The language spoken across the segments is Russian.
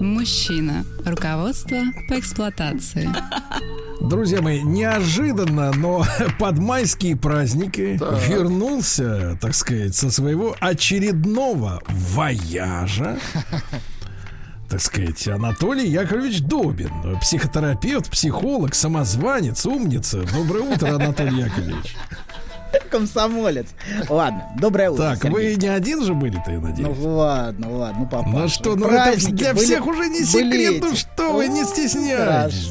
Мужчина. Руководство по эксплуатации. Друзья мои, неожиданно, но под майские праздники вернулся, так сказать, со своего очередного вояжа. Так сказать, Анатолий Яковлевич Добин, психотерапевт, психолог, самозванец, умница. Доброе утро, Анатолий Яковлевич. Комсомолец. Ладно, доброе утро. Так, Сергей. вы не один же были-то, я Ну надеюсь? ладно, ладно, ну папа. Ну что, ну это для всех уже не секрет, ну что вы, не стесняйтесь.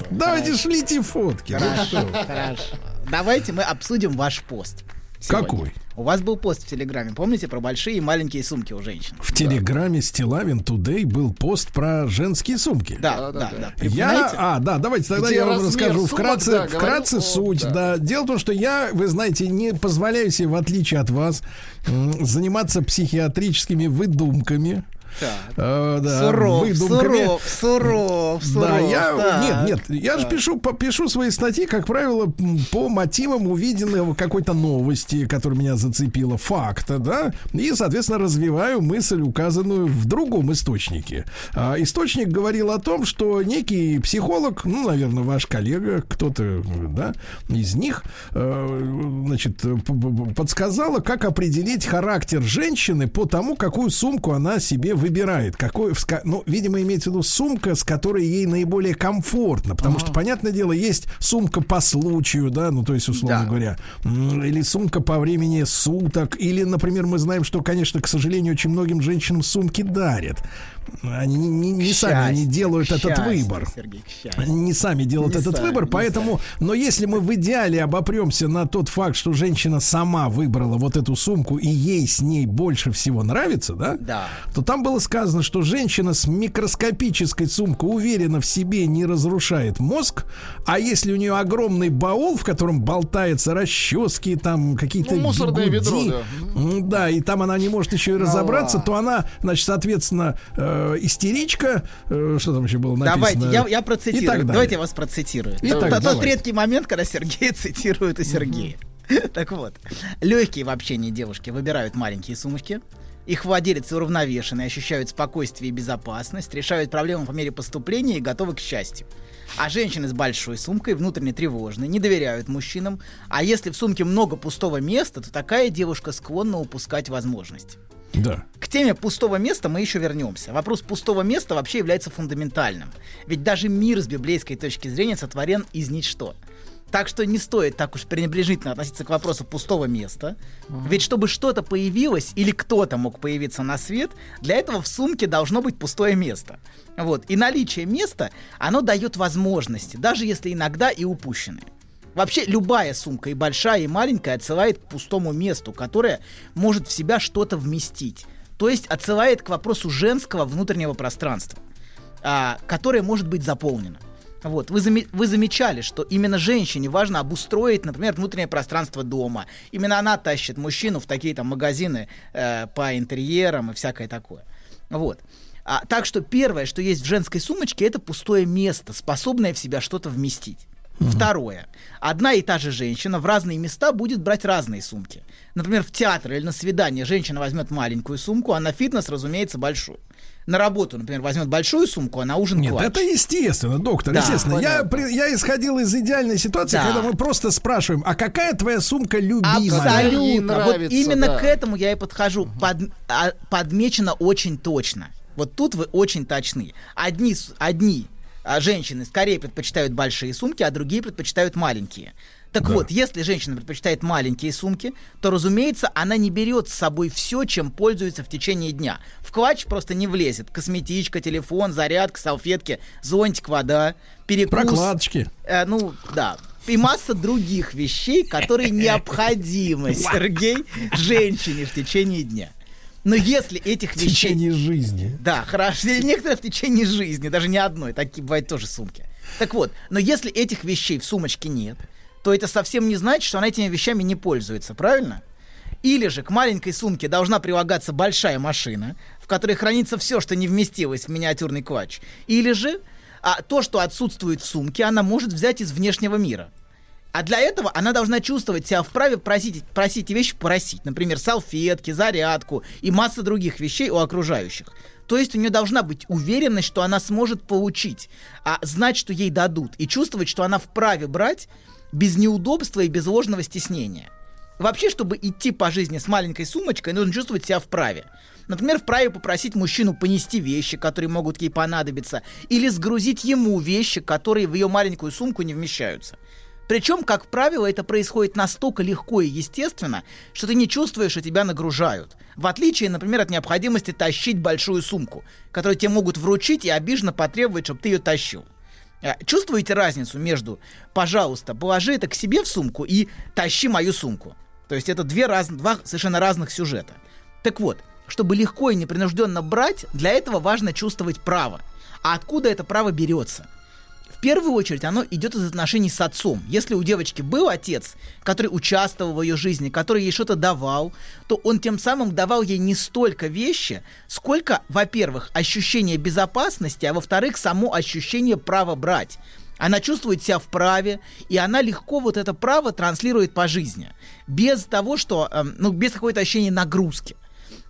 Хорошо, Давайте хорошо. шлите фотки. ну Хорошо, что. хорошо. Давайте мы обсудим ваш пост. сегодня. Какой? У вас был пост в Телеграме, помните, про большие и маленькие сумки у женщин? В телеграме Стилавин Today был пост про женские сумки. Да, да, да. Я, Припоминаете? а, да, давайте тогда Где я вам расскажу сумок, вкратце, да, вкратце говорил, суть. о, Да. да. дело в том, что я, вы знаете, не позволяю себе, в отличие от вас, заниматься психиатрическими выдумками. Так. Э, да, Суров, выдумками. суров, суров, суров. Да, я, так. нет, нет, я же пишу, пишу свои статьи, как правило, по мотивам увиденного какой-то новости, которая меня зацепила, факта, да, и, соответственно, развиваю мысль, указанную в другом источнике. А, источник говорил о том, что некий психолог, ну, наверное, ваш коллега, кто-то, да, из них, э, значит, подсказала, как определить характер женщины по тому, какую сумку она себе выбирает. Какой, ну, видимо, имеется в виду сумка, с которой ей наиболее комфортно. Потому что, понятное дело, есть сумка по случаю, да, ну, то есть, условно Да. говоря, или сумка по времени суток, или, например, мы знаем, что, конечно, к сожалению, очень многим женщинам сумки дарят. Они не, не- не К сами счастью, делают к этот выбор. Сергей. Они не сами делают Не этот сами, выбор, не поэтому, но если мы в идеале обопремся на тот факт, что женщина сама выбрала вот эту сумку и ей с ней больше всего нравится, да? Да. То там было сказано, что женщина с микроскопической сумкой уверенно в себе не разрушает мозг, а если у нее огромный баул, в котором болтается расчески, там какие-то Ну, мусорное бигуди, ведро, да. Да, и там она не может еще и разобраться, то она, значит, соответственно, э, истеричка, э, что там еще было написано? Давайте, я, я процитирую. Давайте я вас процитирую. Итак, Это тот давайте. редкий момент, когда Сергей цитирует у Сергея. Так вот, легкие в общении девушки выбирают маленькие сумочки. Их владельцы уравновешены, ощущают спокойствие и безопасность, решают проблемы по мере поступления и готовы к счастью. А женщины с большой сумкой внутренне тревожны, не доверяют мужчинам. А если в сумке много пустого места, то такая девушка склонна упускать возможность. Да. К теме пустого места мы еще вернемся. Вопрос пустого места вообще является фундаментальным. Ведь даже мир с библейской точки зрения сотворен из ничто. Так что не стоит так уж пренебрежительно относиться к вопросу пустого места. Ведь чтобы что-то появилось или кто-то мог появиться на свет, для этого в сумке должно быть пустое место. Вот. И наличие места, оно дает возможности, даже если иногда и упущенные. Вообще любая сумка, и большая, и маленькая, отсылает к пустому месту, которое может в себя что-то вместить. То есть отсылает к вопросу женского внутреннего пространства, а, которое может быть заполнено. Вот. Вы, заме- вы замечали, что именно женщине важно обустроить, например, внутреннее пространство дома. Именно она тащит мужчину в такие там магазины э, по интерьерам и всякое такое. Вот. А, так что первое, что есть в женской сумочке, это пустое место, способное в себя что-то вместить. Второе. Одна и та же женщина в разные места будет брать разные сумки. Например, в театр или на свидание женщина возьмет маленькую сумку, а на фитнес, разумеется, большую. На работу, например, возьмет большую сумку, а на ужин Нет, клатч. это естественно, доктор, Да, естественно. Я, понятно. при- я исходил из идеальной ситуации, Да. когда мы просто спрашиваем, а какая твоя сумка любимая? Абсолютно. Вот нравится, именно да. к этому я и подхожу. Под- а, подмечено очень точно. Вот тут вы очень точны. Одни, одни а, женщины скорее предпочитают большие сумки, а другие предпочитают маленькие. Так вот, если женщина предпочитает маленькие сумки, то, разумеется, она не берет с собой все, чем пользуется в течение дня. В клатч просто не влезет. Косметичка, телефон, зарядка, салфетки, зонтик, вода, перекус. Прокладочки. Э, ну, да. И масса других вещей, которые необходимы, Сергей, женщине в течение дня. Но если этих В вещей... течение жизни. Да, хорошо. Некоторые в течение жизни, даже не одной, такие бывают тоже сумки. Так вот, но если этих вещей в сумочке нет, то это совсем не значит, что она этими вещами не пользуется, правильно? Или же к маленькой сумке должна прилагаться большая машина, в которой хранится все, что не вместилось в миниатюрный квач. Или же а, то, что отсутствует в сумке, она может взять из внешнего мира. А для этого она должна чувствовать себя вправе просить, просить вещи просить. Например, салфетки, зарядку и масса других вещей у окружающих. То есть у нее должна быть уверенность, что она сможет получить, а знать, что ей дадут, и чувствовать, что она вправе брать без неудобства и без ложного стеснения. Вообще, чтобы идти по жизни с маленькой сумочкой, нужно чувствовать себя вправе. Например, вправе попросить мужчину понести вещи, которые могут ей понадобиться, или сгрузить ему вещи, которые в ее маленькую сумку не вмещаются. Причем, как правило, это происходит настолько легко и естественно, что ты не чувствуешь, что тебя нагружают. В отличие, например, от необходимости тащить большую сумку, которую тебе могут вручить и обиженно потребовать, чтобы ты ее тащил. А, Чувствуете разницу между «пожалуйста, положи это к себе в сумку» и «тащи мою сумку»? То есть это две раз, два совершенно разных сюжета. Так вот, чтобы легко и непринужденно брать, для этого важно чувствовать право. А откуда это право берется? В первую очередь оно идет из отношений с отцом. Если у девочки был отец, который участвовал в ее жизни, который ей что-то давал, то он тем самым давал ей не столько вещи, сколько, во-первых, ощущение безопасности, а во-вторых, само ощущение права брать. Она чувствует себя вправе, и она легко вот это право транслирует по жизни. Без того, что, эм, ну, без какой-то ощущения нагрузки.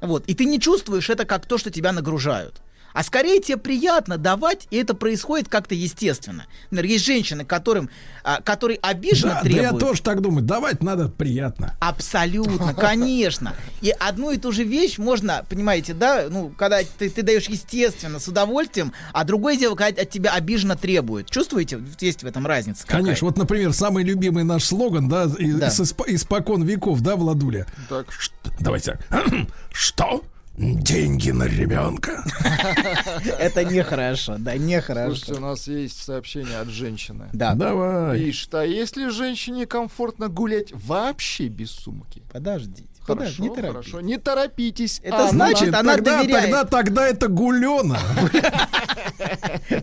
Вот. И ты не чувствуешь это как то, что тебя нагружают. А скорее тебе приятно давать, и это происходит как-то естественно. Например, есть женщины, которым, а, которые обиженно Да, да требуют. я тоже так думаю. Давать надо приятно. Абсолютно, конечно. И одну и ту же вещь можно, понимаете, да, ну, когда ты, ты даешь естественно, с удовольствием, а другое дело, когда от тебя обиженно требуют. Чувствуете? Есть в этом разница. какая? Конечно, вот, например, самый любимый наш слоган, да, Да. исп- испокон веков, да, Владуля? Так. Ш- Давайте. Что? Деньги на ребенка. Это нехорошо, да, Слушайте, нехорошо. у нас есть сообщение от женщины. Да, Давай. Пишет, а если женщине комфортно гулять вообще без сумки? подождите. Хорошо, подожди, не торопитесь. хорошо, не торопитесь. Это А, значит, она тогда, доверяет. тогда, тогда это гулена.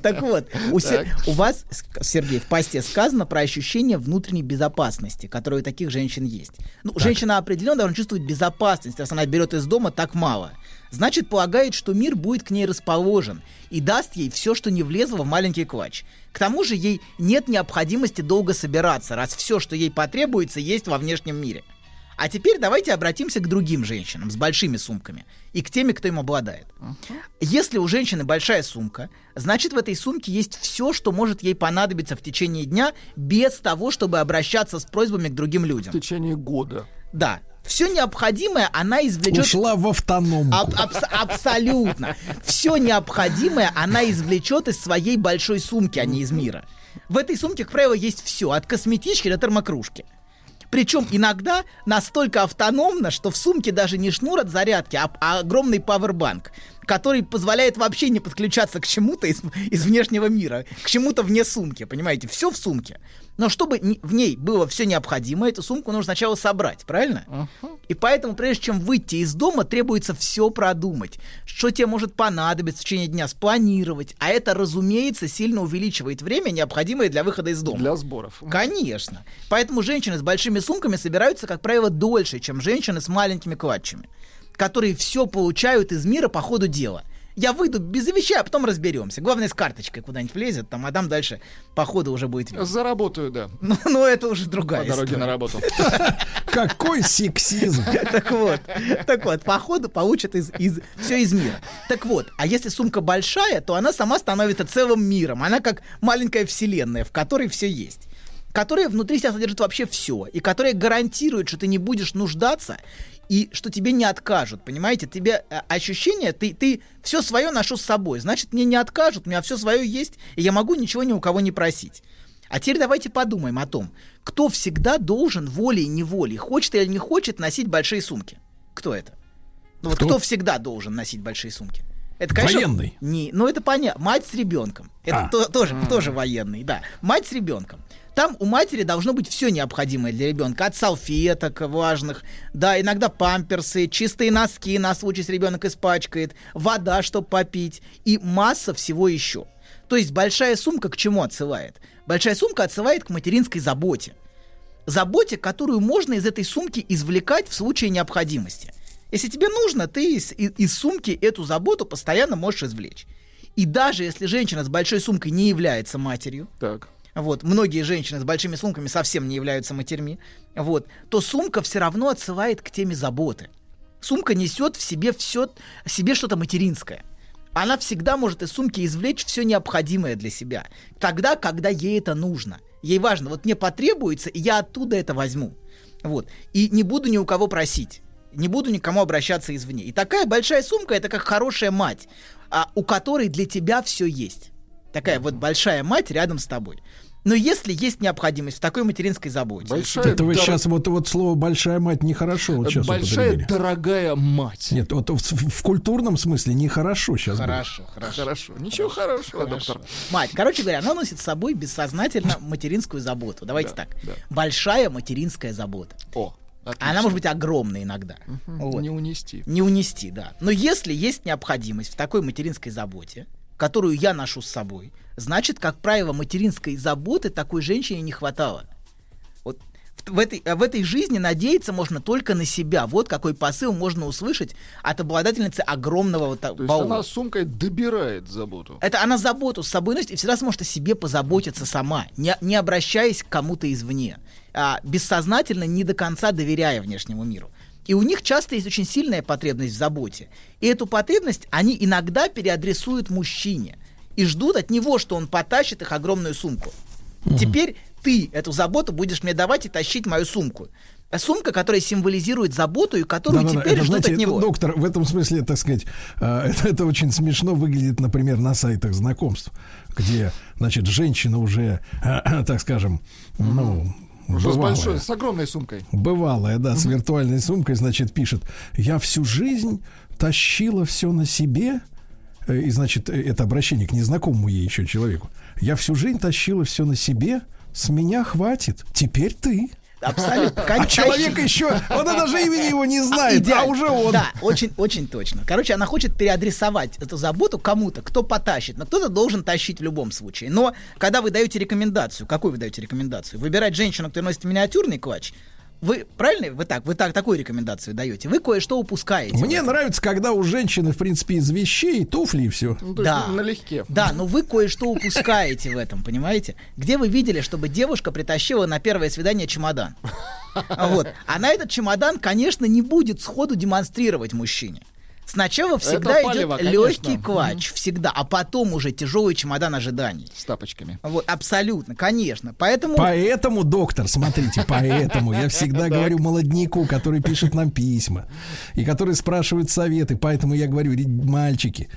Так вот, у, вас, Сергей, в посте сказано про ощущение внутренней безопасности, которое у таких женщин есть. Ну, женщина определенно должна чувствовать безопасность, раз она берет из дома так мало. Значит, полагает, что мир будет к ней расположен и даст ей все, что не влезло в маленький квач. К тому же ей нет необходимости долго собираться, раз все, что ей потребуется, есть во внешнем мире. А теперь давайте обратимся к другим женщинам с большими сумками и к теми, кто им обладает. Если у женщины большая сумка, значит в этой сумке есть все, что может ей понадобиться в течение дня, без того, чтобы обращаться с просьбами к другим В людям. течение года. Да, все необходимое она извлечет. Ушла в автономку. Аб- абс- абсолютно. Все необходимое она извлечет из своей большой сумки, а не из мира. В этой сумке, как правило, есть все, от косметички до термокружки. Причем иногда настолько автономно, что в сумке даже не шнур от зарядки, а, а огромный пауэрбанк, который позволяет вообще не подключаться к чему-то из, из внешнего мира, к чему-то вне сумки, понимаете? Все в сумке. Но чтобы в ней было все необходимое, эту сумку нужно сначала собрать, правильно? И поэтому, прежде чем выйти из дома, требуется все продумать. Что тебе может понадобиться в течение дня, спланировать. А это, разумеется, сильно увеличивает время, необходимое для выхода из дома. Для сборов. Конечно. Поэтому женщины с большими сумками собираются, как правило, дольше, чем женщины с маленькими клатчами, которые все получают из мира по ходу дела. Я выйду без вещей, а потом разберемся. Главное, с карточкой куда-нибудь влезет, там, а там дальше по ходу уже будет видно. Заработаю, да. Ну, ну, это уже По другая дороге история. на работу. Какой сексизм. Так вот, так вот, по ходу получат из, из, все из мира. Так вот, а если сумка большая, то она сама становится целым миром. Она как маленькая вселенная, в которой все есть. Которая внутри себя содержит вообще все. И которая гарантирует, что ты не будешь нуждаться и что тебе не откажут. Понимаете? Тебе э, ощущение, ты, ты все свое ношу с собой. Значит, мне не откажут, у меня все свое есть, и я могу ничего ни у кого не просить. А теперь давайте подумаем о том, кто всегда должен волей и неволей, хочет или не хочет носить большие сумки. Кто это? Ну вот Кто? кто всегда должен носить большие сумки? Это, конечно, Военный. Не, ну это понятно. Мать с ребенком. Это А. то- тоже, тоже военный, да. Мать с ребенком. Там у матери должно быть все необходимое для ребенка. От салфеток важных, да, иногда памперсы, чистые носки на случай, если ребенок испачкает, вода, чтобы попить, и масса всего еще. То есть большая сумка к чему отсылает? Большая сумка отсылает к материнской заботе. заботе, которую можно из этой сумки извлекать в случае необходимости. Если тебе нужно, ты из, из- сумки эту заботу постоянно можешь извлечь. И даже если женщина с большой сумкой не является матерью, Так. Вот, многие женщины с большими сумками совсем не являются матерьми, вот, то сумка все равно отсылает к теме заботы. Сумка несет в себе все, в себе что-то материнское. Она всегда может из сумки извлечь все необходимое для себя. Тогда, когда ей это нужно. Ей важно, вот мне потребуется, и я оттуда это возьму. Вот. И не буду ни у кого просить. Не буду никому обращаться извне. И такая большая сумка это как хорошая мать, а, у которой для тебя все есть. Такая вот большая мать рядом с тобой. Но если есть необходимость в такой материнской заботе, Большая, Это вы дор- сейчас вот, вот слово «большая мать» нехорошо вот сейчас большая дорогая мать. Нет, вот в, в культурном смысле нехорошо сейчас хорошо, хорошо. Хорошо. Ничего хорошего, доктор. Мать, короче говоря, она носит с собой бессознательно материнскую заботу. Давайте Да, так. да. Большая материнская забота. О, отлично. Она может быть огромной иногда. Вот. Не унести. Не унести, да. Но если есть необходимость в такой материнской заботе, которую я ношу с собой, значит, как правило, материнской заботы такой женщине не хватало. Вот в, этой, в этой жизни надеяться можно только на себя. Вот какой посыл можно услышать от обладательницы огромного вот То есть баула. она сумкой добирает заботу. Это она заботу с собой носит и всегда сможет о себе позаботиться сама, не, не обращаясь к кому-то извне, а, бессознательно не до конца доверяя внешнему миру. И у них часто есть очень сильная потребность в заботе. И эту потребность они иногда переадресуют мужчине и ждут от него, что он потащит их огромную сумку. Теперь ты эту заботу будешь мне давать и тащить мою сумку. А Сумка, которая символизирует заботу и которую Да-да-да, теперь это, ждут знаете, от него. Доктор, в этом смысле, так сказать, э, это, это очень смешно выглядит, например, на сайтах знакомств, где, значит, женщина уже, э, так скажем, ну, Уже с бывалая. большой, с огромной сумкой. Бывалая, да, с виртуальной сумкой, значит, пишет, я всю жизнь тащила все на себе, Э, и, значит, э, это обращение к незнакомому ей еще человеку. Я всю жизнь тащила все на себе, с меня хватит, теперь ты. Абсолютно. А Конечно. человек еще, он даже имени его не знает, а Идеально. уже он. Да, очень, очень точно. Короче, она хочет переадресовать эту заботу кому-то, кто потащит. Но кто-то должен тащить в любом случае. Но когда вы даете рекомендацию, какую вы даете рекомендацию? Выбирать женщину, которая носит миниатюрный клатч. Вы правильно? Вы так, вы так такую рекомендацию даете. Вы кое-что упускаете. Мне нравится, когда у женщины, в принципе, из вещей туфли и все. Ну, то есть Да. налегке. Да, но вы кое-что упускаете в этом, понимаете? Где вы видели, чтобы девушка притащила на первое свидание чемодан? Вот. Она этот чемодан, конечно, не будет сходу демонстрировать мужчине. Сначала всегда Это палево, идет конечно. легкий клатч, всегда, а потом уже тяжелый чемодан ожиданий. С тапочками. Вот, абсолютно, конечно. Поэтому Поэтому, доктор, смотрите, поэтому я всегда говорю молодняку, который пишет нам письма и который спрашивает советы. Поэтому я говорю, «Ре- мальчики,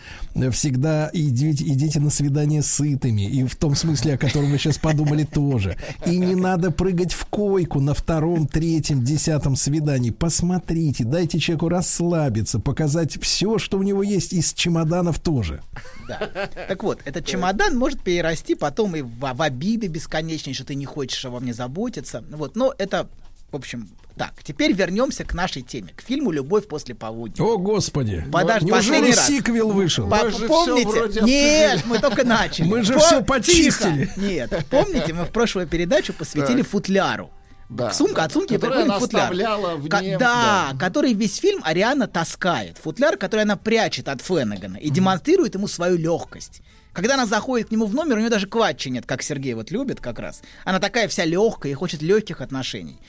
всегда идите, идите на свидание сытыми. И в том смысле, о котором вы сейчас подумали тоже. И не надо прыгать в койку на втором, третьем, десятом свидании. Посмотрите, дайте человеку расслабиться, показать все, что у него есть, из чемоданов тоже. Да. Так вот, этот чемодан может перерасти потом и в, в обиды бесконечные, что ты не хочешь обо мне заботиться. Вот, но это, в общем, так. Теперь вернемся к нашей теме, к фильму «Любовь после полудня». О, Господи! Подожди, Неужели раз. сиквел вышел? Мы же помните? вроде Нет, мы только начали. Мы же Пом- всё почистили. Тихо. Нет, помните, мы в прошлую передачу посвятили футляру. Да. Сумка от сумки приходит она футляр. оставляла в Ка- нем, да, да. который весь фильм Ариана таскает. Футляр, который она прячет от Феннегана и демонстрирует ему свою легкость. Когда она заходит к нему в номер, у нее даже клатча нет, как Сергей вот любит как раз. Она такая вся легкая и хочет легких отношений.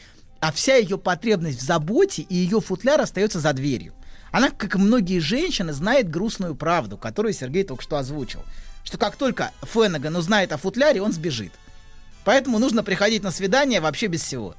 А вся ее потребность в заботе и ее футляр остается за дверью. Она, как и многие женщины, знает грустную правду, которую Сергей только что озвучил. Что как только Феннеган узнает о футляре, он сбежит. Поэтому нужно приходить на свидание вообще без всего.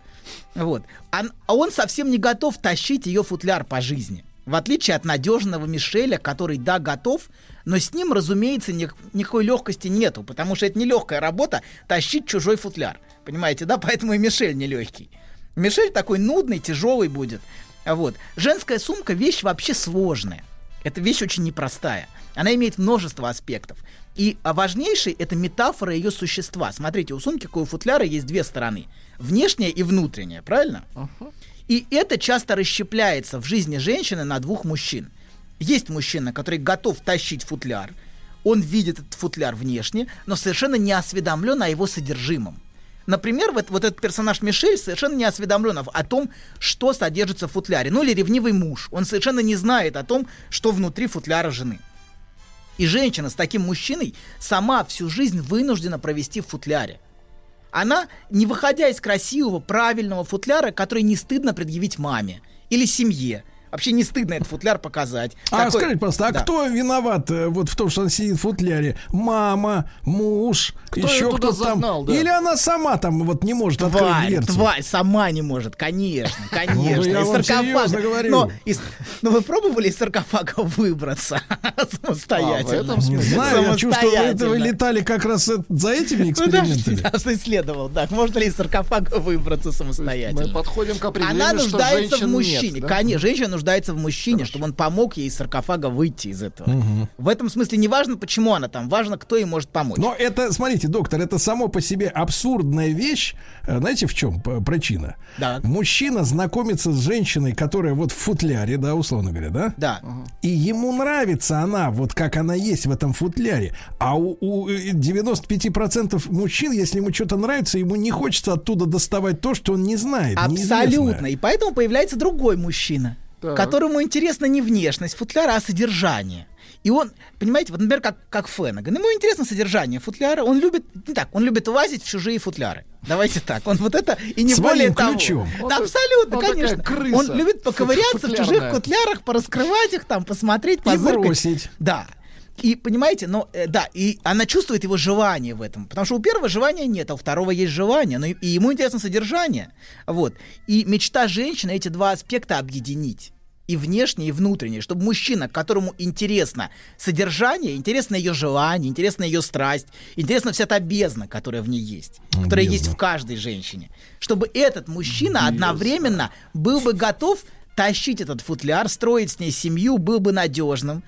Вот. А, а он совсем не готов тащить ее футляр по жизни. В отличие от надежного Мишеля, который, да, готов, но с ним, разумеется, ни- никакой легкости нету, потому что это нелегкая работа тащить чужой футляр. Понимаете, да? Поэтому и Мишель нелегкий. Мишель такой нудный, тяжелый будет. Вот. Женская сумка вещь вообще сложная. Эта вещь очень непростая. Она имеет множество аспектов. И а, важнейший это метафора ее существа. Смотрите, у сумки, как у футляра, есть две стороны. Внешняя и внутренняя, правильно? И это часто расщепляется в жизни женщины на двух мужчин. Есть мужчина, который готов тащить футляр. Он видит этот футляр внешне, но совершенно не осведомлен о его содержимом. Например, вот, вот этот персонаж Мишель совершенно не осведомлен о том, что содержится в футляре. Ну или ревнивый муж. Он совершенно не знает о том, что внутри футляра жены. И женщина с таким мужчиной сама всю жизнь вынуждена провести в футляре. Она, не выходя из красивого, правильного футляра, который не стыдно предъявить маме или семье, Вообще не стыдно этот футляр показать. А Такой- скажите, просто, а Да. кто виноват э, вот в том, что он сидит в футляре? Мама, муж, Кто еще кто-то там? загнал, да? Или она сама там вот не может открыть Тварь, дверцу? тварь, сама не может, конечно, конечно. Ну, я Из саркофага. Но, из- но вы пробовали из саркофага выбраться самостоятельно? А, Не знаю, я чувствую, вы, это вы летали как раз э, за этими экспериментами. я просто исследовал, да, можно ли из саркофага выбраться Мы самостоятельно. подходим к определению, Она что нуждается в мужчине. нет, да? Конечно, женщина нуждается в мужчине, чтобы он помог ей из саркофага выйти из этого. В этом смысле не важно, почему она там, важно, кто ей может помочь. Но это, смотрите, доктор, это само по себе абсурдная вещь. Э, Знаете, в чем п- причина? Да. Мужчина знакомится с женщиной, которая вот в футляре, да, условно говоря, да? Да. И ему нравится она, вот как она есть в этом футляре. А у, у, э, 95% мужчин, если ему что-то нравится, ему не хочется оттуда доставать то, что он не знает. Абсолютно. неизвестное. И поэтому появляется другой мужчина, Так. которому интересна не внешность футляра, а содержание. И он, понимаете, вот, например, как, как Феннеган, ему интересно содержание футляра, он любит, не так, он любит лазить в чужие футляры. Давайте так, он вот это и не Своим более того. ключом. Да, Он абсолютно, он конечно. крыса Он любит поковыряться в чужих футлярная. футлярах, пораскрывать их там, посмотреть, позыркать. бросить. Да. И понимаете, но э, да, и она чувствует его желание в этом. Потому что у первого желания нет, а у второго есть желание. Но и, и ему интересно содержание. Вот. И мечта женщины эти два аспекта объединить. И внешний, и внутренний, чтобы мужчина, которому интересно содержание, интересно ее желание, интересна ее страсть, интересна вся та бездна, которая в ней есть, которая есть в каждой женщине, чтобы этот мужчина одновременно был бы готов тащить этот футляр, строить с ней семью, был бы надежным,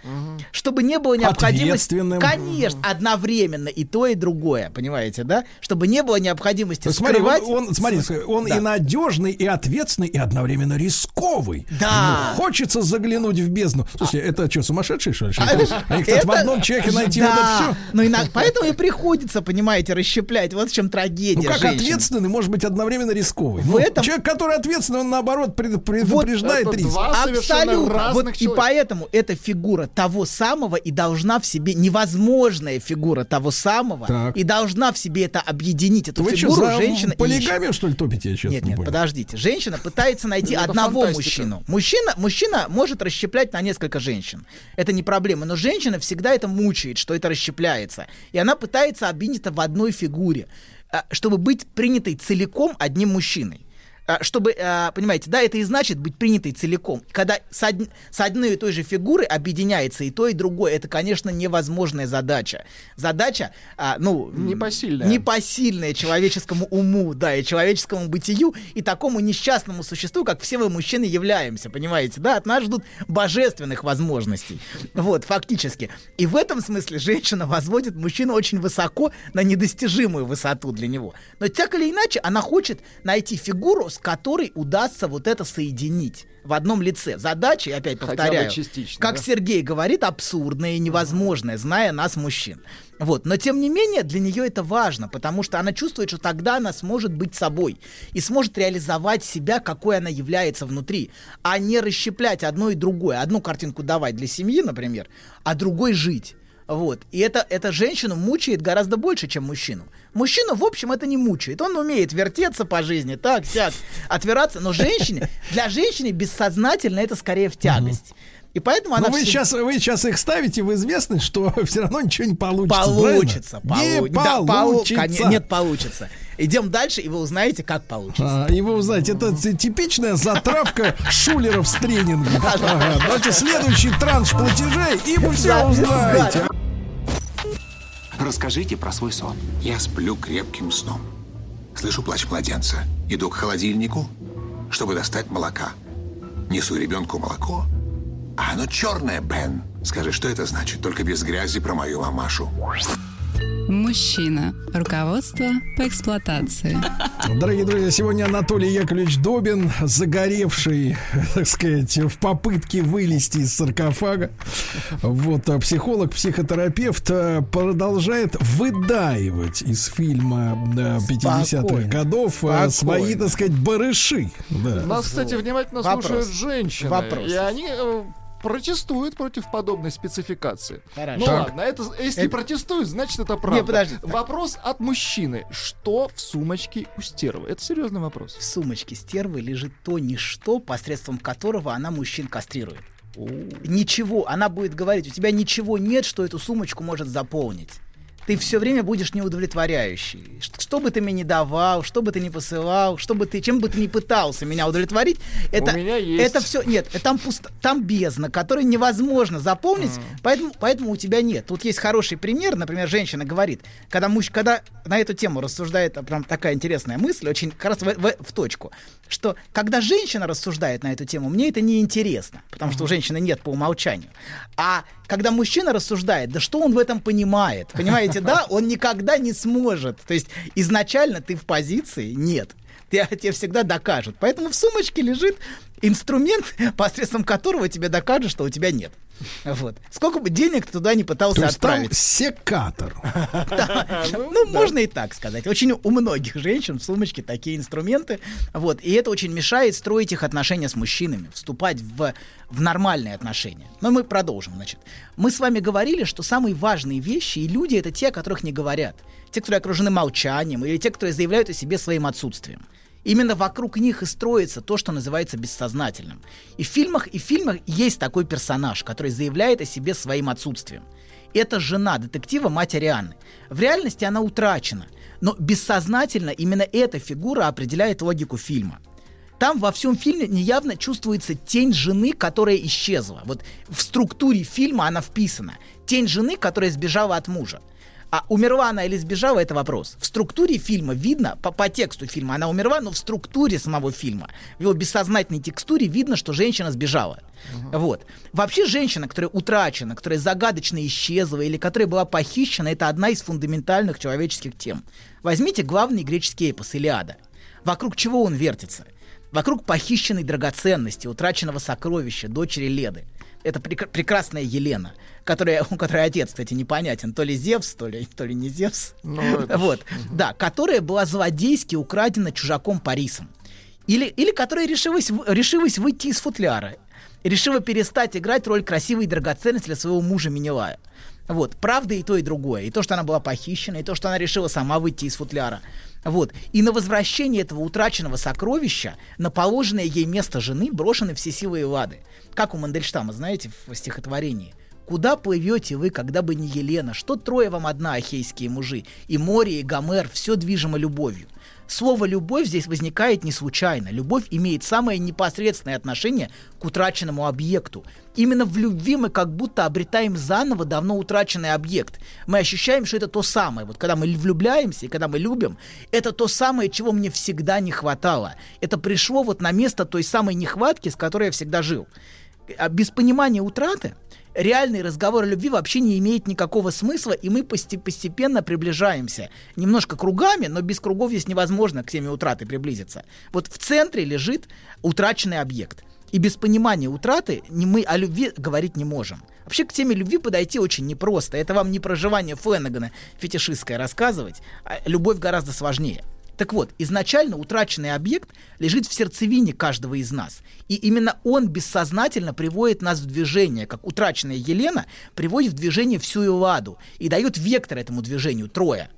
чтобы не было необходимости... Конечно, одновременно и то, и другое, понимаете, да? Чтобы не было необходимости Ну, Смотри, скрывать... он, он, смотри, он Да. и надежный, и ответственный, и одновременно рисковый. Да. Ему хочется заглянуть в бездну. Слушайте, это что, сумасшедший, что ли? А Они это- хотят в одном человеке найти вот это Да. все. Ну, и на- поэтому и приходится, понимаете, расщеплять. Вот в чем трагедия Ну, как женщин. ответственный может быть одновременно рисковый? В Ну, этом- Человек, который ответственный, он наоборот пред- предупреждает это риск. два совершенно Абсолютно. разных Вот и человека. поэтому эта фигура того самого и должна в себе невозможная фигура того самого Так. и должна в себе это объединить эту Вы что, фигуру за женщина полигамию, что ли, топите? Я сейчас Нет, не нет, понял. подождите. Женщина пытается найти Это одного фантастика. мужчину. Мужчина, мужчина может расщеплять на несколько женщин. Это не проблема. Но женщина всегда это мучает, что это расщепляется. И она пытается объединить это в одной фигуре, а, чтобы быть принятой целиком одним мужчиной. А, Чтобы, а, понимаете, да, это и значит быть принятой целиком. Когда с, од- с одной и той же фигуры объединяется и то, и другое, это, конечно, невозможная задача. Задача, а, ну... Непосильная. Непосильная человеческому уму, да, и человеческому бытию, и такому несчастному существу, как все мы, мужчины, являемся, понимаете, да, от нас ждут божественных возможностей, вот, фактически. И в этом смысле женщина возводит мужчину очень высоко на недостижимую высоту для него. Но так или иначе, она хочет найти фигуру, с которой удастся вот это соединить в одном лице. Задача, опять повторяю, частично, как да? Сергей говорит, абсурдное и невозможное, зная нас, мужчин. Вот. Но, тем не менее, для нее это важно, потому что она чувствует, что тогда она сможет быть собой и сможет реализовать себя, какой она является внутри, а не расщеплять одно и другое. Одну картинку давать для семьи, например, а другой жить. Вот. И это, это женщину мучает гораздо больше, чем мужчину. Мужчину, в общем, это не мучает. Он умеет вертеться по жизни, так, сяк, отвираться. Но женщине, для женщины бессознательно это скорее в тягость. И поэтому Но она Ну, вы всё- сейчас, вы сейчас их ставите в известность, что все равно ничего не получится. Получится. правильно? полу- Не да, полу- получится. Нет, получится. Идем дальше, и вы узнаете, как получится. А, и вы узнаете, это типичная затравка шулеров с тренингов. Ага, давайте следующий транш платежей, и вы все узнаете. Расскажите про свой сон. Я сплю крепким сном. Слышу плач младенца. Иду к холодильнику, чтобы достать молока. Несу ребенку молоко. А оно черное, Бен. Скажи, что это значит? Только без грязи про мою мамашу. Мужчина. Руководство по эксплуатации. Дорогие друзья, сегодня Анатолий Яковлевич Добин, загоревший, так сказать, в попытке вылезти из саркофага. Вот, а психолог, психотерапевт э, продолжает выдаивать из фильма э, 50-х Спокойно. годов э, Спокойно. свои, так сказать, барыши. Да. Нас, кстати, внимательно Вопрос. слушают женщины. Вопрос. И они протестуют против подобной спецификации. Хорошо. Ну Так. ладно, это, если Это- протестуют, значит это правда. подожди. Вопрос от мужчины. Что в сумочке у стервы? Это серьезный вопрос. В сумочке стервы лежит то ничто, посредством которого она мужчин кастрирует. Ничего. Она будет говорить, у тебя ничего нет, что эту сумочку может заполнить. Ты все время будешь неудовлетворяющий. Ш- Что бы ты мне не давал, что бы ты ни посылал, что бы ты, чем бы ты ни пытался меня удовлетворить, это, меня есть. это все, нет, там пусто, там бездна, которую невозможно заполнить, поэтому, поэтому у тебя нет. Тут есть хороший пример, например, женщина говорит, когда муж, когда на эту тему рассуждает, а, прям такая интересная мысль, очень как раз в, в- в точку, что когда женщина рассуждает на эту тему, мне это не интересно, потому что у женщины нет по умолчанию. А когда мужчина рассуждает, да что он в этом понимает, понимаете, да, он никогда не сможет. То есть изначально ты в позиции нет. Те- тебе всегда докажут. Поэтому в сумочке лежит инструмент, посредством которого тебе докажут, что у тебя нет. Вот. Сколько бы денег ты туда не пытался То есть там отправить. секатор. Ну, можно и так сказать. Очень у многих женщин в сумочке такие инструменты. Вот. И это очень мешает строить их отношения с мужчинами, вступать в, в нормальные отношения. Но мы продолжим, значит. Мы с вами говорили, что самые важные вещи и люди это те, о которых не говорят. Те, которые окружены молчанием, или те, которые заявляют о себе своим отсутствием. Именно вокруг них и строится то, что называется бессознательным. И в фильмах, и в фильмах есть такой персонаж, который заявляет о себе своим отсутствием. Это жена детектива матери Анны. В реальности она утрачена, но бессознательно именно эта фигура определяет логику фильма. Там во всем фильме неявно чувствуется тень жены, которая исчезла. Вот в структуре фильма она вписана. Тень жены, которая сбежала от мужа. А умерла она или сбежала, это вопрос. В структуре фильма видно, по, по тексту фильма она умерла, но в структуре самого фильма, в его бессознательной текстуре видно, что женщина сбежала. Вот. Вообще женщина, которая утрачена, которая загадочно исчезла или которая была похищена, это одна из фундаментальных человеческих тем. Возьмите главный греческий эпос «Илиада». Вокруг чего он вертится? Вокруг похищенной драгоценности, утраченного сокровища, дочери Леды. Это прек- прекрасная Елена, которая, у которой отец, кстати, непонятен, то ли Зевс, то ли, то ли не Зевс. Ну, это Вот, да, которая была злодейски украдена чужаком Парисом. Или, или которая решилась, решилась выйти из футляра. Решила перестать играть роль красивой драгоценности для своего мужа Менелая. Вот, правда и то, и другое. И то, что она была похищена, и то, что она решила сама выйти из футляра. Вот. И на возвращение этого утраченного сокровища на положенное ей место жены брошены все силы Эллады. Как у Мандельштама, знаете, в стихотворении. Куда плывете вы, когда бы не Елена? Что трое вам одна, ахейские мужи? И море, и Гомер, все движимо любовью. Слово «любовь» здесь возникает не случайно. Любовь имеет самое непосредственное отношение к утраченному объекту. Именно в любви мы как будто обретаем заново давно утраченный объект. Мы ощущаем, что это то самое. Вот когда мы влюбляемся и когда мы любим, это то самое, чего мне всегда не хватало. Это пришло вот на место той самой нехватки, с которой я всегда жил. А без понимания утраты реальный разговор о любви вообще не имеет никакого смысла, и мы посте- постепенно приближаемся. Немножко кругами, но без кругов здесь невозможно к теме утраты приблизиться. Вот в центре лежит утраченный объект. И без понимания утраты мы о любви говорить не можем. Вообще к теме любви подойти очень непросто. Это вам не проживание Фленнегана фетишистское рассказывать. а любовь гораздо сложнее. Так вот, изначально утраченный объект лежит в сердцевине каждого из нас. И именно он бессознательно приводит нас в движение, как утраченная Елена приводит в движение всю Элладу и дает вектор этому движению, трое.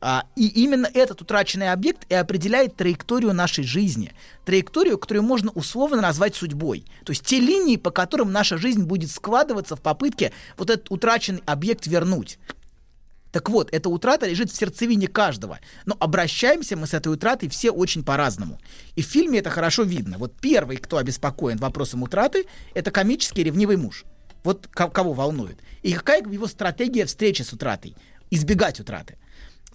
А, и именно этот утраченный объект и определяет траекторию нашей жизни. Траекторию, которую можно условно назвать судьбой. То есть те линии, по которым наша жизнь будет складываться в попытке вот этот утраченный объект вернуть. Так вот, эта утрата лежит в сердцевине каждого. Но обращаемся мы с этой утратой все очень по-разному. И в фильме это хорошо видно. Вот первый, кто обеспокоен вопросом утраты, это комический ревнивый муж. Вот ко- кого волнует. И какая его стратегия встречи с утратой? Избегать утраты.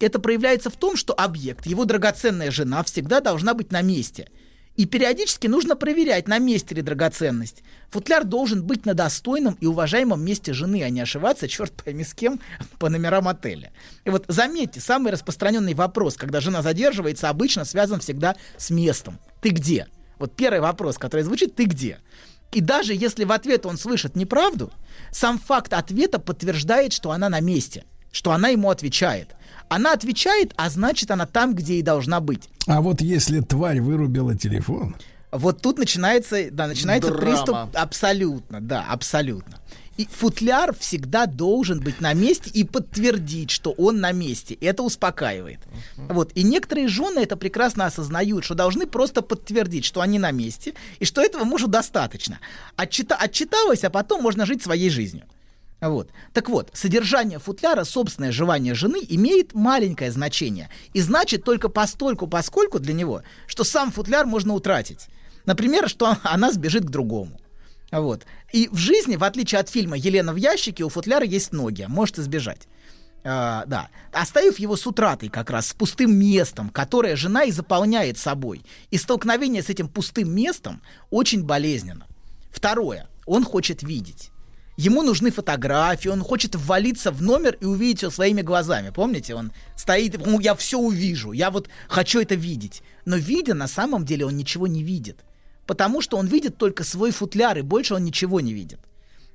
Это проявляется в том, что объект, его драгоценная жена, всегда должна быть на месте. И периодически нужно проверять, на месте ли драгоценность. Футляр должен быть на достойном и уважаемом месте жены, а не ошибаться, черт пойми с кем, по номерам отеля. И вот заметьте, самый распространенный вопрос, когда жена задерживается, обычно связан всегда с местом. Ты где? Вот первый вопрос, который звучит, ты где? И даже если в ответ он слышит неправду, сам факт ответа подтверждает, что она на месте, что она ему отвечает. Она отвечает, а значит, она там, где и должна быть. А вот если тварь вырубила телефон, Вот тут начинается, да, начинается Драма. приступ. Абсолютно, да, абсолютно. И футляр всегда должен быть на месте и подтвердить, что он на месте. Это успокаивает. Вот. И некоторые жены это прекрасно осознают, что должны просто подтвердить, что они на месте, и что этого мужу достаточно. Отчита- отчиталась, а потом можно жить своей жизнью. Вот. Так вот, содержание футляра, собственное желание жены, имеет маленькое значение. И значит только постольку, поскольку для него, что сам футляр можно утратить. Например, что она сбежит к другому. Вот. И в жизни, в отличие от фильма «Елена в ящике», у футляра есть ноги, может избежать. А, да. Оставив его с утратой как раз, с пустым местом, которое жена и заполняет собой. И столкновение с этим пустым местом очень болезненно. Второе. Он хочет видеть. Ему нужны фотографии, он хочет ввалиться в номер и увидеть все своими глазами. Помните, он стоит, «Ну, я все увижу, я вот хочу это видеть. Но видя, на самом деле он ничего не видит. Потому что он видит только свой футляр, и больше он ничего не видит.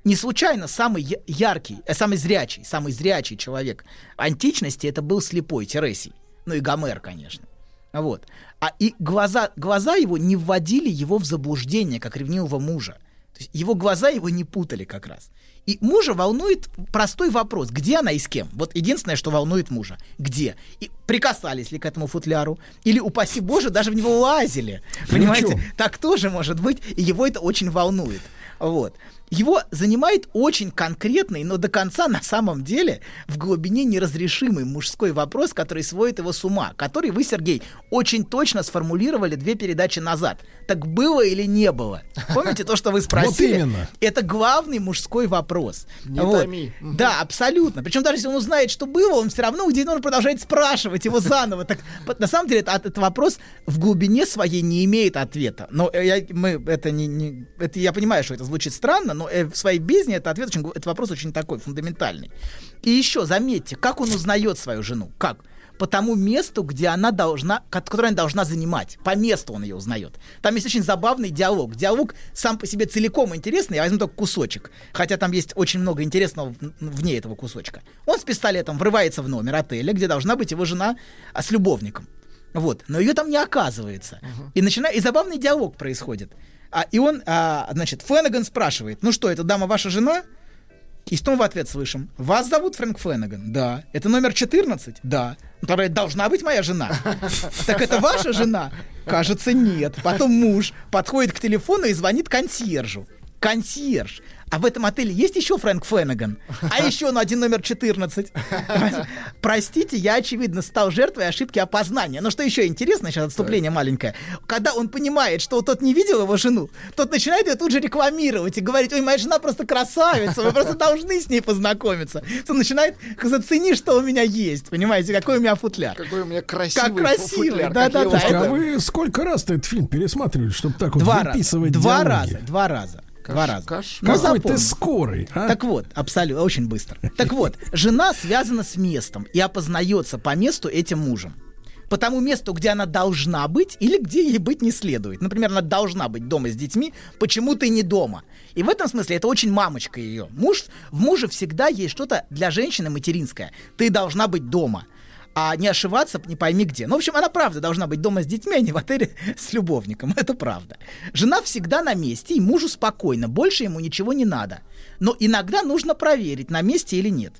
Не случайно самый яркий, э, самый зрячий, самый зрячий человек античности это был слепой Тересий. Ну и Гомер, конечно. Вот. А и глаза, глаза его не вводили его в заблуждение, как ревнивого мужа. То есть его глаза его не путали как раз. И мужа волнует простой вопрос, где она и с кем. Вот единственное, что волнует мужа. Где? И прикасались ли к этому футляру? Или, упаси Боже, даже в него лазили. Понимаете? Так тоже может быть, и его это очень волнует. Вот. Его занимает очень конкретный, но до конца на самом деле в глубине неразрешимый мужской вопрос, который сводит его с ума, который вы, Сергей, очень точно сформулировали две передачи назад. Так было или не было? Помните то, что вы спросили? именно. Это главный мужской вопрос. Не Вот. томи. Да, абсолютно. Причем даже если он узнает, что было, он все равно где-то он продолжает спрашивать его заново. Так вот, на самом деле это- этот вопрос в глубине своей не имеет ответа. Но э, я, мы это не, не- это я понимаю, что это звучит странно, но э, в своей бездне это ответ очень, этот вопрос очень такой фундаментальный. И еще заметьте, как он узнает свою жену? Как? По тому месту, где она должна, ко- которое она должна занимать. По месту он ее узнает. Там есть очень забавный диалог. Диалог сам по себе целиком интересный, я возьму только кусочек. Хотя там есть очень много интересного вне этого кусочка. Он с пистолетом врывается в номер отеля, где должна быть его жена а, с любовником. Вот. Но ее там не оказывается. И, начинает, и забавный диалог происходит. А, и он, а, значит, Феннеган спрашивает, ну что, эта дама ваша жена? И что мы в ответ слышим? Вас зовут Фрэнк Феннеган? Да. Это номер 14? Да. Ну, тогда это должна быть моя жена. Так это ваша жена? Кажется, нет. Потом муж подходит к телефону и звонит консьержу. Консьерж. А в этом отеле есть еще Фрэнк Феннеган? А еще ну, один номер 14. Простите, я, очевидно, стал жертвой ошибки опознания. Но что еще интересно, сейчас отступление маленькое. Когда он понимает, что тот не видел его жену, тот начинает ее тут же рекламировать и говорить, ой, моя жена просто красавица, вы просто должны с ней познакомиться. Он начинает, зацени, что у меня есть, понимаете, какой у меня футляр. Какой у меня красивый Как красивый, футляр, да-да-да, А вы сколько раз-то этот фильм пересматривали, чтобы так вот Два раза. выписывать Два раза. Два раза. Два раза. кошмар. Ну, Какой ты запомни. скорый, а? Так вот, абсолютно, очень быстро. Так вот, жена связана с местом и опознается по месту этим мужем. По тому месту, где она должна быть или где ей быть не следует. Например, она должна быть дома с детьми, почему ты не дома? И в этом смысле это очень мамочка ее. Муж, в муже всегда есть что-то для женщины материнское. Ты должна быть дома а не ошиваться не пойми где. Ну, в общем, она правда должна быть дома с детьми, а не в отеле с любовником. Это правда. Жена всегда на месте, и мужу спокойно, больше ему ничего не надо. Но иногда нужно проверить, на месте или нет.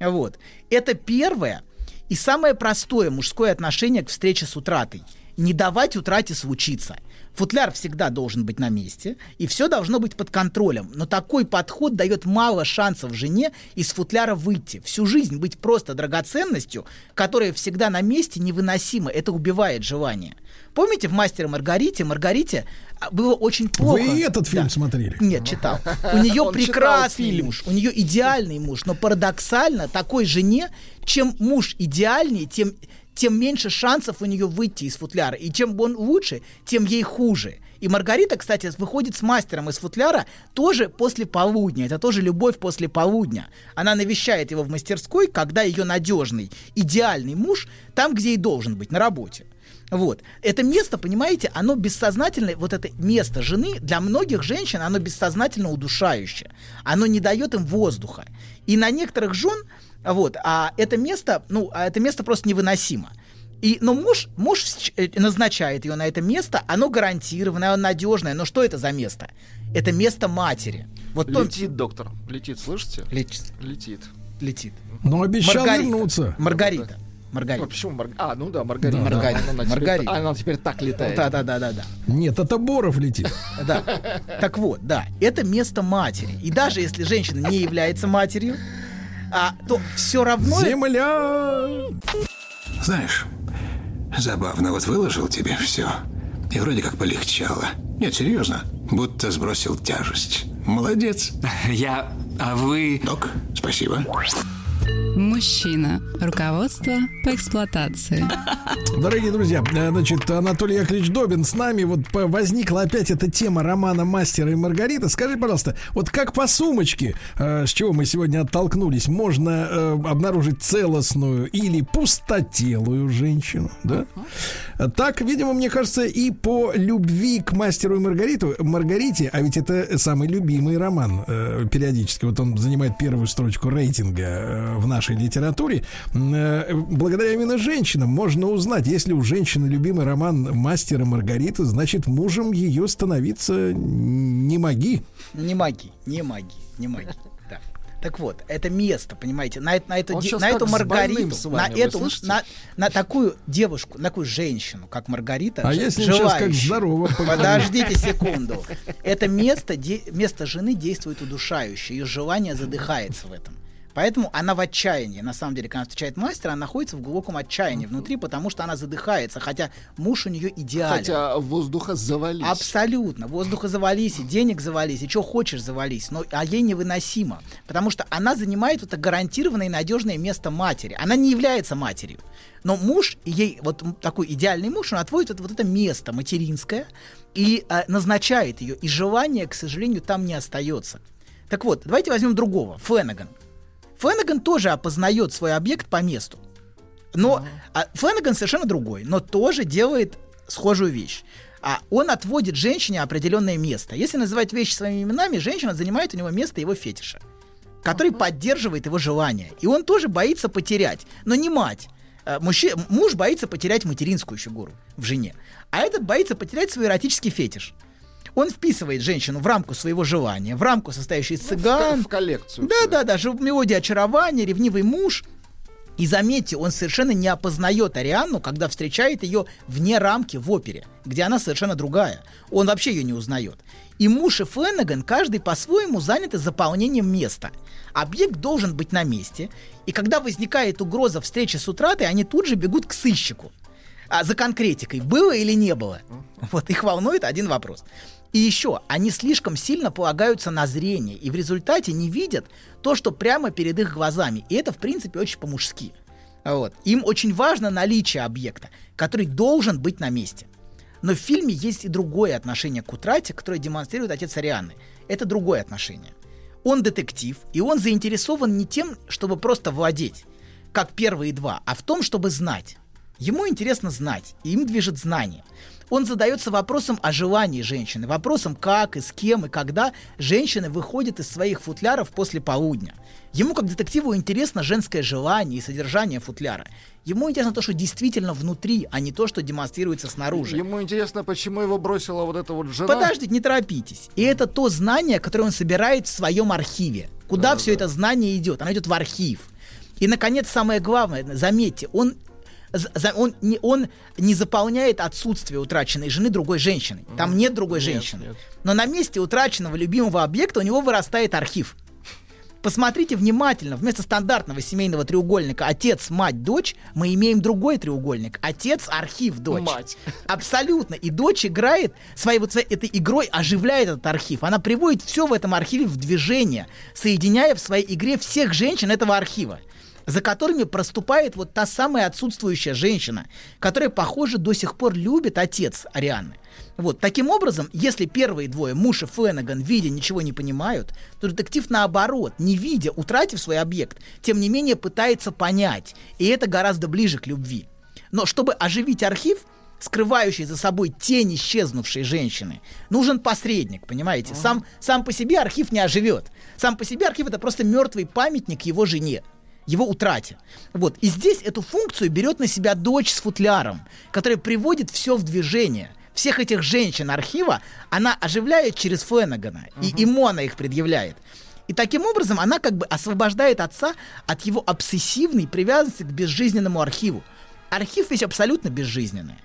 Вот. Это первое и самое простое мужское отношение к встрече с утратой. Не давать утрате случиться. Футляр всегда должен быть на месте, и все должно быть под контролем. Но такой подход дает мало шансов жене из футляра выйти. Всю жизнь быть просто драгоценностью, которая всегда на месте, невыносимо. Это убивает желание. Помните в «Мастере Маргарите»? Маргарите было очень плохо. Вы и этот фильм Да. смотрели? Нет, читал. У нее Он прекрасный муж, у нее идеальный муж, но парадоксально такой жене, чем муж идеальнее, тем, тем меньше шансов у нее выйти из футляра. И чем он лучше, тем ей хуже. И Маргарита, кстати, выходит с мастером из футляра тоже после полудня. Это тоже любовь после полудня. Она навещает его в мастерской, когда ее надежный, идеальный муж там, где и должен быть, на работе. Вот. Это место, понимаете, оно бессознательное, вот это место жены, для многих женщин оно бессознательно удушающее. Оно не дает им воздуха. И на некоторых жен, вот, а это место, ну, а это место просто невыносимо. И, но муж, муж э, назначает ее на это место, оно гарантированное, оно надежное. Но что это за место? Это место матери. Вот он- Летит, доктор. Летит, слышите? Летит. Летит. летит. Но обещал Маргарита. вернуться. Маргарита. А, Маргарита. почему Марг- А, ну да, Маргарита. Да, Маргарита. Она, теперь, Маргарита. она теперь так летает. Да, да, да, да, да. Нет, это Боров летит. Да. Так вот, да, это место матери. И даже если женщина не является матерью, а, то все равно... Земля! Знаешь, забавно, вот выложил тебе все. И вроде как полегчало. Нет, серьезно, будто сбросил тяжесть. Молодец. Я... А вы... Док, спасибо. Мужчина. Руководство по эксплуатации. Дорогие друзья, э, значит, Анатолий Яковлевич Добин с нами. Вот возникла опять эта тема романа «Мастера и Маргарита». Скажи, пожалуйста, вот как по сумочке, э, с чего мы сегодня оттолкнулись, можно э, обнаружить целостную или пустотелую женщину, да? Так, видимо, мне кажется, и по любви к «Мастеру и Маргариту», Маргарите, а ведь это самый любимый роман периодически, вот он занимает первую строчку рейтинга в нашей литературе, э, благодаря именно женщинам можно узнать, если у женщины любимый роман «Мастер и Маргарита», значит, мужем ее становиться не моги. Не маги, не маги, не маги. Да. Так вот, это место, понимаете, на, это- на де- щас на эту Маргариту, на вами, вы эту, на, на такую девушку, на такую женщину, как Маргарита, А ним сейчас как здорово. Подождите секунду. Это место, де- место жены действует удушающе. Ее желание задыхается в этом. Поэтому она в отчаянии. На самом деле, когда она встречает мастера, она находится в глубоком отчаянии внутри, потому что она задыхается, хотя муж у нее идеален. Хотя воздуха завались. Абсолютно. Воздуха завались, и денег завались, и что хочешь завались. Но, а ей невыносимо. Потому что она занимает это гарантированное и надежное место матери. Она не является матерью. Но муж, ей, вот такой идеальный муж, он отводит вот, вот это место материнское и э, назначает ее. И желание, к сожалению, там не остается. Так вот, давайте возьмем другого, Фленаган. Фленаган тоже опознает свой объект по месту. Но а, Фленаган совершенно другой, но тоже делает схожую вещь. А он отводит женщине определенное место. Если называть вещи своими именами, женщина занимает у него место его фетиша, который поддерживает его желание. И он тоже боится потерять, но не мать. А, мужчи- муж боится потерять материнскую фигуру в жене, а этот боится потерять свой эротический фетиш. Он вписывает женщину в рамку своего желания, в рамку, состоящую из Ну, в, цыган, в коллекцию. да, да, да, же мелодия очарования, ревнивый муж. И заметьте, он совершенно не опознает Арианну, когда встречает ее вне рамки в опере, где она совершенно другая. Он вообще ее не узнает. И муж и Фленнеган, каждый по-своему заняты заполнением места. Объект должен быть на месте, и когда возникает угроза встречи с утратой, они тут же бегут к сыщику. А за конкретикой, было или не было? Вот их волнует один вопрос. И еще, они слишком сильно полагаются на зрение, и в результате не видят то, что прямо перед их глазами. И это, в принципе, очень по-мужски. Вот. Им очень важно наличие объекта, который должен быть на месте. Но в фильме есть и другое отношение к утрате, которое демонстрирует отец Арианы. Это другое отношение. Он детектив, и он заинтересован не тем, чтобы просто владеть, как первые два, а в том, чтобы знать. Ему интересно знать, и им движет знание. Он задается вопросом о желании женщины, вопросом, как и с кем и когда женщины выходят из своих футляров после полудня. Ему, как детективу, интересно женское желание и содержание футляра. Ему интересно то, что действительно внутри, а не то, что демонстрируется снаружи. Ему интересно, почему его бросила вот эта вот жена. Подождите, не торопитесь. И это то знание, которое он собирает в своем архиве. Куда все это знание идет? Оно идет в архив. И, наконец, самое главное, заметьте, он, за- он, не, он не заполняет отсутствие утраченной жены другой женщиной. Там нет другой женщины. нет. Но на месте утраченного любимого объекта у него вырастает архив. Посмотрите внимательно, вместо стандартного семейного треугольника отец, мать, дочь, мы имеем другой треугольник. Отец, архив, дочь. Мать. Абсолютно. И дочь играет своей вот своей этой игрой, оживляет этот архив. Она приводит все в этом архиве в движение, соединяя в своей игре всех женщин этого архива. За которыми проступает вот та самая отсутствующая женщина, которая, похоже, до сих пор любит отец Арианы. Вот, таким образом, если первые двое, муж и Феннеган, видя, ничего не понимают, то детектив, наоборот, не видя, утратив свой объект, тем не менее пытается понять, и это гораздо ближе к любви. Но чтобы оживить архив, скрывающий за собой тень исчезнувшей женщины, нужен посредник, понимаете? Сам, сам по себе архив не оживет. Сам по себе архив это просто мертвый памятник его жене его утрате. Вот. И здесь эту функцию берет на себя дочь с футляром, которая приводит все в движение. Всех этих женщин архива она оживляет через Феннегана, и ему она их предъявляет. И таким образом она как бы освобождает отца от его обсессивной привязанности к безжизненному архиву. Архив весь абсолютно безжизненный.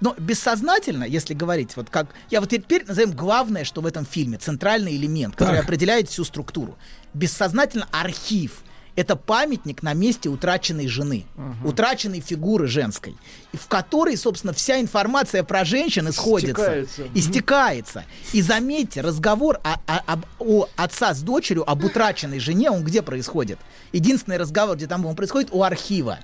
Но бессознательно, если говорить, вот как я вот теперь назовем главное, что в этом фильме, центральный элемент, который Так. определяет всю структуру. Бессознательно архив это памятник на месте утраченной жены, утраченной фигуры женской, в которой, собственно, вся информация про женщин исходится, Стекается. истекается. И заметьте, разговор о, о- об- о отца с дочерью об утраченной жене, он где происходит? Единственный разговор, где там он происходит, у архива.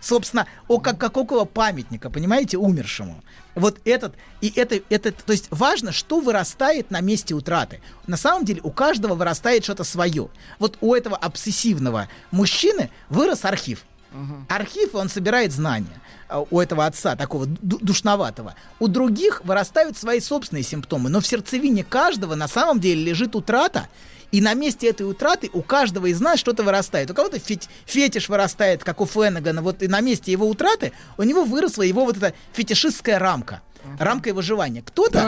Собственно, о как, как около памятника, понимаете, умершему. Вот этот, и это, это, то есть важно, что вырастает на месте утраты. На самом деле у каждого вырастает что-то свое. Вот у этого обсессивного мужчины вырос архив. Архив, он собирает знания а, у этого отца, такого ду- душноватого. У других вырастают свои собственные симптомы, но в сердцевине каждого на самом деле лежит утрата, и на месте этой утраты у каждого из нас что-то вырастает. У кого-то фет- фетиш вырастает, как у Феннегана, вот и на месте его утраты у него выросла его вот эта фетишистская рамка, рамка его выживания. Кто-то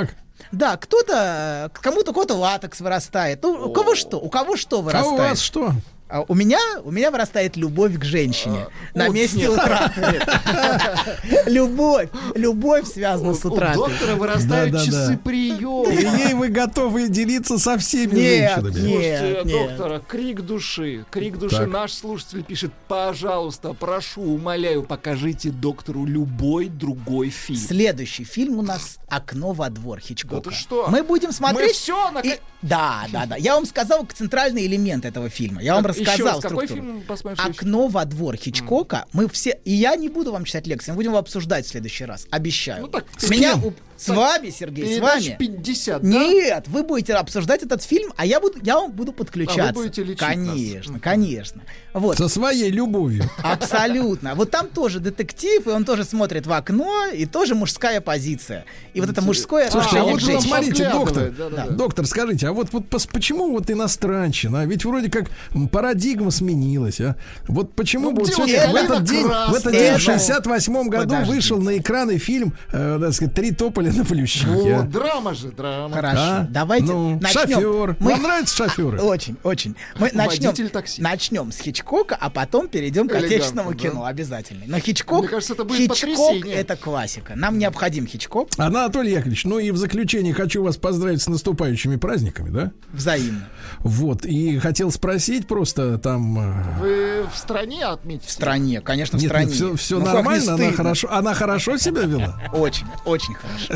да, кто-то, кому-то кого-то латекс вырастает. Ну, у кого что? У кого что А вырастает? у вас что? А у меня, у меня вырастает любовь к женщине на вот месте нет. утраты. Любовь, любовь связана с У утратой. доктора вырастают часы И приема. ей вы готовы делиться со всеми женщинами. Слушайте, доктора, крик души. Крик души. Наш слушатель пишет, пожалуйста, прошу, умоляю, покажите доктору любой другой фильм. Следующий фильм у нас «Окно во двор» Хичкока. Да ты что? Мы будем смотреть... Мы всё на- и- Да, да, да. Я вам сказал центральный элемент этого фильма. Я вам Еще рассказал раз, какой фильм? «Окно во двор» Хичкока. Мы все... И я не буду вам читать лекции, мы будем его обсуждать в следующий раз. Обещаю. Ну так, с меня... кем? С вами, Сергей, с вами. 50, да? Нет, вы будете обсуждать этот фильм, а я буду, я вам буду подключаться. А вы будете лечить нас. Конечно, Мгм. конечно. Вот. Со своей любовью. Абсолютно. Вот там тоже детектив, и он тоже смотрит в окно, и тоже мужская позиция. И вот это мужское Слушайте, а вот же, смотрите, доктор, доктор, скажите, а вот, вот почему вот иностранщина? А Ведь вроде как парадигма сменилась, а? Вот почему Ну, вот в этот Это день, в этот день в Это- 68 году вышел на экраны фильм, э, так сказать, «Три тополя на плющихе». Вот, а? драма же, драма. Хорошо, А? давайте Ну, начнем. шофер. Мы- Вам нравятся шоферы? Очень, очень. Мы начнем, такси. начнем с Хичкока, а потом перейдем к отечественному да. кино обязательно. Но Хичкок, Мне кажется, это будет Хичкок потрясение. это классика. Нам необходим Хичкок Анатолий Яковлевич, ну и в заключение хочу вас поздравить с наступающими праздниками, да? взаимно. Вот, и хотел спросить просто там... э, Вы в стране отметите? В стране, конечно, в Нет, стране. все, все Ну, нормально, она хорошо, она хорошо себя вела. Очень, очень хорошо.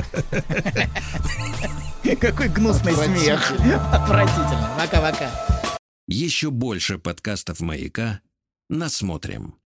Какой гнусный смех. Отвратительно. Пока-пока. Еще больше подкастов «Маяка» насмотрим.